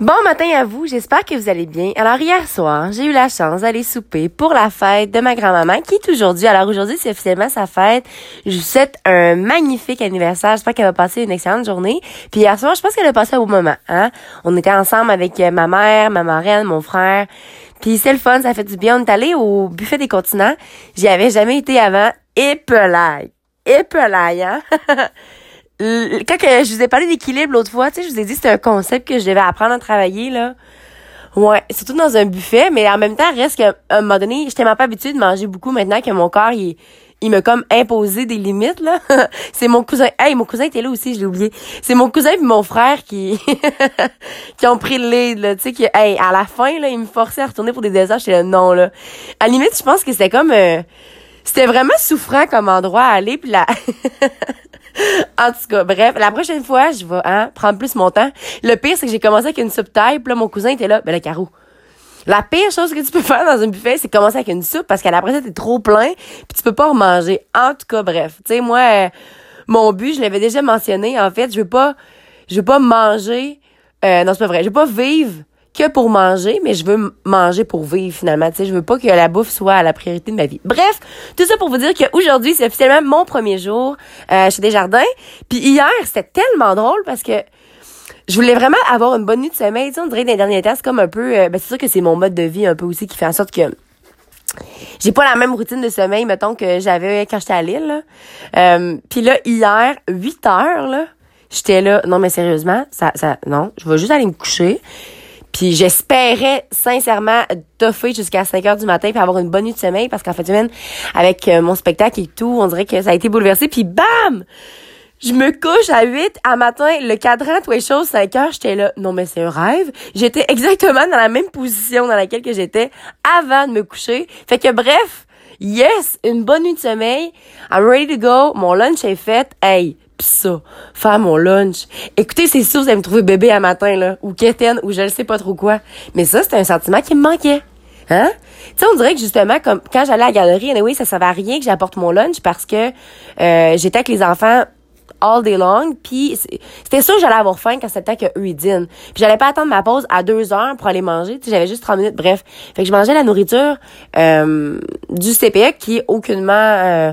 Bon matin à vous, j'espère que vous allez bien. Alors hier soir, j'ai eu la chance d'aller souper pour la fête de ma grand-maman qui est aujourd'hui. Alors aujourd'hui, c'est officiellement sa fête. Je vous souhaite un magnifique anniversaire. J'espère qu'elle va passer une excellente journée. Puis hier soir, je pense qu'elle a passé un beau moment. Hein? On était ensemble avec euh, ma mère, ma marraine, mon frère. Puis c'est le fun, ça fait du bien. On est allé au buffet des continents. J'y avais jamais été avant. Épelaille. Épelaille, hein? quand que je vous ai parlé d'équilibre l'autre fois, tu sais, je vous ai dit c'était un concept que je devais apprendre à travailler, là. Ouais, surtout dans un buffet, mais en même temps, reste qu'à un moment donné, j'étais même pas habituée de manger beaucoup maintenant que mon corps, il, il m'a comme imposé des limites, là. c'est mon cousin. Hey, mon cousin était là aussi, je l'ai oublié. C'est mon cousin et mon frère qui, qui ont pris le lead, là. Tu sais, que, hey, à la fin, là, ils me forçaient à retourner pour des desserts. J'étais là, non, là. À la limite, je pense que c'était comme, euh, c'était vraiment souffrant comme endroit à aller, puis là... en tout cas, bref, la prochaine fois, je vais hein, prendre plus mon temps. Le pire, c'est que j'ai commencé avec une soupe taille, puis là, mon cousin était là, ben le carreau. La pire chose que tu peux faire dans un buffet, c'est commencer avec une soupe parce qu'à la ça, t'es trop plein, puis tu peux pas remanger. En tout cas, bref. Tu sais, moi, euh, mon but, je l'avais déjà mentionné, en fait, je veux pas, je veux pas manger, euh, non, c'est pas vrai, je veux pas vivre que pour manger, mais je veux manger pour vivre finalement. Tu sais, je veux pas que la bouffe soit à la priorité de ma vie. Bref, tout ça pour vous dire qu'aujourd'hui, c'est officiellement mon premier jour euh, chez Desjardins. Puis hier, c'était tellement drôle parce que je voulais vraiment avoir une bonne nuit de sommeil. Tu sais, on dirait que dans les derniers temps, c'est comme un peu... Euh, ben, c'est sûr que c'est mon mode de vie un peu aussi qui fait en sorte que j'ai pas la même routine de sommeil, mettons, que j'avais quand j'étais à Lille. Euh, Puis là, hier, 8 heures, là, j'étais là, non mais sérieusement, ça, ça, non, je vais juste aller me coucher. Puis j'espérais sincèrement toffer jusqu'à 5 heures du matin puis avoir une bonne nuit de sommeil parce qu'en fait, semaine, avec euh, mon spectacle et tout, on dirait que ça a été bouleversé. Puis bam! Je me couche à 8 à matin, le cadran, tout les choses, 5 heures, j'étais là. Non, mais c'est un rêve. J'étais exactement dans la même position dans laquelle que j'étais avant de me coucher. Fait que bref, yes, une bonne nuit de sommeil. I'm ready to go. Mon lunch est fait. Hey, pis ça, faire mon lunch. Écoutez, c'est sûr, vous allez me trouver bébé à matin, là, ou quétaine, ou je ne sais pas trop quoi. Mais ça, c'était un sentiment qui me manquait. Hein? Tu sais, on dirait que justement, comme quand j'allais à la galerie, anyway, ça servait à rien que j'apporte mon lunch parce que euh, j'étais avec les enfants all day long, puis c'était sûr que j'allais avoir faim quand c'était que eux ils dînent. Puis j'allais pas attendre ma pause à deux heures pour aller manger, tu j'avais juste 30 minutes, bref. Fait que je mangeais la nourriture euh, du CPE qui est aucunement... Euh,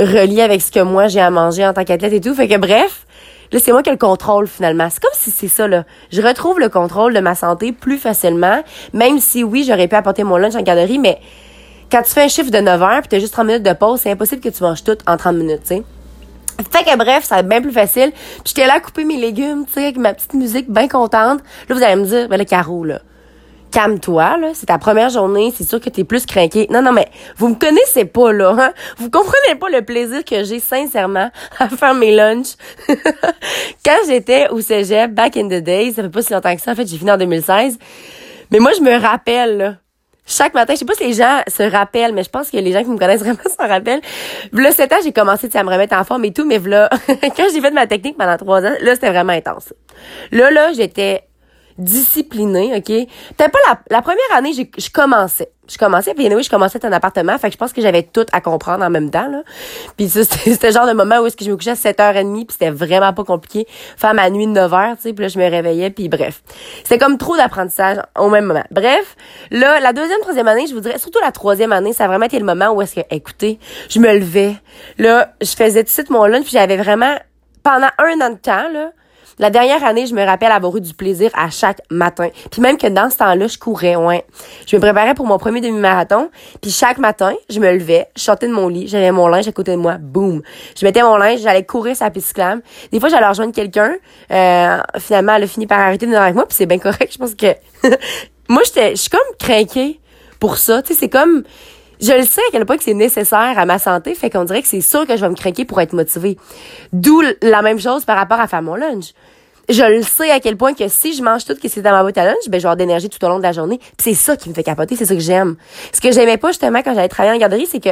relié avec ce que moi j'ai à manger en tant qu'athlète et tout. Fait que bref, là, c'est moi qui ai le contrôle finalement. C'est comme si c'est ça, là. Je retrouve le contrôle de ma santé plus facilement, même si oui, j'aurais pu apporter mon lunch en garderie, mais quand tu fais un chiffre de 9 heures puis t'as juste 30 minutes de pause, c'est impossible que tu manges tout en 30 minutes, tu sais. Fait que bref, ça va être bien plus facile. J'étais là à couper mes légumes, tu sais, avec ma petite musique bien contente. Là, vous allez me dire, ben le carreau, là calme-toi, là. C'est ta première journée, c'est sûr que t'es plus craqué. Non, non, mais vous me connaissez pas, là, hein? Vous comprenez pas le plaisir que j'ai, sincèrement, à faire mes lunchs. Quand j'étais au cégep, back in the days, ça fait pas si longtemps que ça, en fait, j'ai fini en 2016. Mais moi, je me rappelle, là, chaque matin, je sais pas si les gens se rappellent, mais je pense que les gens qui me connaissent vraiment s'en rappellent. Là, 7 ans, j'ai commencé à me remettre en forme et tout, mais là, quand j'ai fait ma technique pendant trois ans, là, c'était vraiment intense. Là, là, j'étais disciplinée, OK? Peut-être pas la, la première année, je commençais. Je commençais, puis oui, je commençais un appartement, fait que je pense que j'avais tout à comprendre en même temps, là. Puis ça, c'était le genre de moment où est-ce que je me couchais à 7h30, puis c'était vraiment pas compliqué. Faire ma nuit de 9h, tu sais, puis là, je me réveillais, puis bref. C'était comme trop d'apprentissage au même moment. Bref, là, la deuxième, troisième année, je vous dirais, surtout la troisième année, ça a vraiment été le moment où est-ce que, écoutez, je me levais. Là, je faisais tout de suite mon lunch, puis j'avais vraiment, pendant un an de temps, là, la dernière année, je me rappelle avoir eu du plaisir à chaque matin. Puis même que dans ce temps-là, je courais, ouais. Je me préparais pour mon premier demi-marathon. Puis chaque matin, je me levais, je sortais de mon lit, j'avais mon linge à côté de moi, boum. Je mettais mon linge, j'allais courir sa piste cyclable. Des fois, j'allais rejoindre quelqu'un. Euh, finalement, elle a fini par arrêter de venir avec moi, puis c'est bien correct. Je pense que... moi, j'étais, je suis comme craquée pour ça. Tu sais, c'est comme je le sais à quel point que c'est nécessaire à ma santé, fait qu'on dirait que c'est sûr que je vais me craquer pour être motivée. D'où la même chose par rapport à faire mon lunch. Je le sais à quel point que si je mange tout ce qui est dans ma boîte à lunch, ben, je vais avoir d'énergie tout au long de la journée. c'est ça qui me fait capoter, c'est ça que j'aime. Ce que j'aimais pas, justement, quand j'allais travailler en garderie, c'est que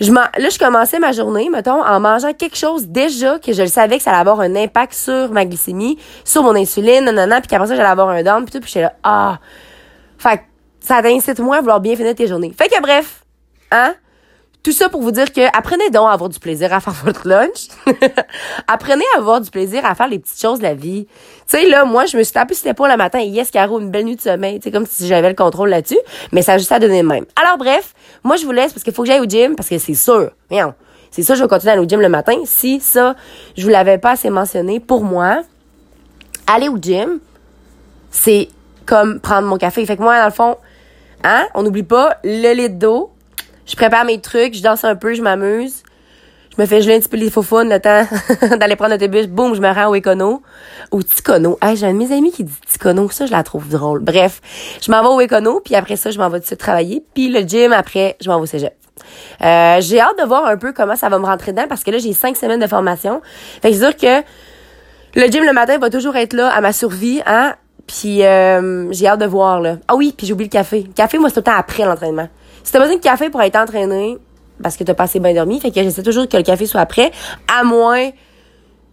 je là, je commençais ma journée, mettons, en mangeant quelque chose déjà que je le savais que ça allait avoir un impact sur ma glycémie, sur mon insuline, nanana, puis qu'après ça, j'allais avoir un down, puis tout, puis j'étais là, ah. Fait ça t'incite moins à vouloir bien finir tes journées. Fait que bref, hein? tout ça pour vous dire que apprenez donc à avoir du plaisir à faire votre lunch. apprenez à avoir du plaisir à faire les petites choses de la vie. Tu sais, là, moi, je me suis tapé sur l'épaule le matin et yes, Caro, une belle nuit de sommeil. Sais, comme si j'avais le contrôle là-dessus. Mais ça a juste à donner le même. Alors, bref, moi, je vous laisse parce qu'il faut que j'aille au gym parce que c'est sûr. C'est ça, je vais continuer à aller au gym le matin. Si ça, je vous l'avais pas assez mentionné, pour moi, aller au gym, c'est comme prendre mon café. Fait que moi, dans le fond, hein, on n'oublie pas le lit d'eau, je prépare mes trucs, je danse un peu, je m'amuse. Je me fais geler un petit peu les faux le temps d'aller prendre l'autobus. Boum, je me rends au Econo. Au Ticono. Hey, j'ai un de mes amis qui dit Ticono. Ça, je la trouve drôle. Bref, je m'en vais au Econo, puis après ça, je m'en vais tout de suite travailler. Puis le gym, après, je m'en vais au cégep. Euh, j'ai hâte de voir un peu comment ça va me rentrer dedans parce que là, j'ai cinq semaines de formation. Fait que c'est sûr que le gym le matin va toujours être là à ma survie, hein? Puis euh, j'ai hâte de voir là. Ah oui, puis j'ai oublié le café. Le café, moi, c'est tout le temps après l'entraînement. Si t'as besoin de café pour être entraîné, parce que t'as pas assez bien dormi, fait que j'essaie toujours que le café soit prêt, à moins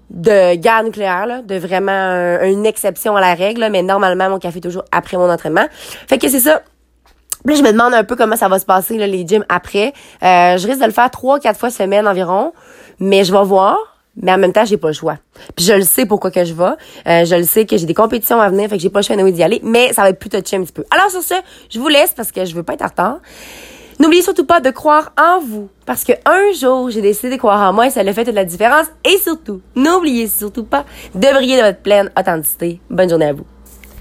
de guerre nucléaire, là, de vraiment une exception à la règle, mais normalement, mon café est toujours après mon entraînement. Fait que c'est ça. Là, je me demande un peu comment ça va se passer, là, les gyms après. Euh, je risque de le faire trois, quatre fois semaine environ, mais je vais voir mais en même temps, j'ai pas le choix. Puis je le sais pourquoi que je vais. Euh, je le sais que j'ai des compétitions à venir, fait que j'ai pas le choix d'y aller, mais ça va être plus touché un petit peu. Alors sur ce, je vous laisse parce que je veux pas être en retard. N'oubliez surtout pas de croire en vous, parce que un jour, j'ai décidé de croire en moi et ça a fait toute la différence. Et surtout, n'oubliez surtout pas de briller de votre pleine authenticité. Bonne journée à vous.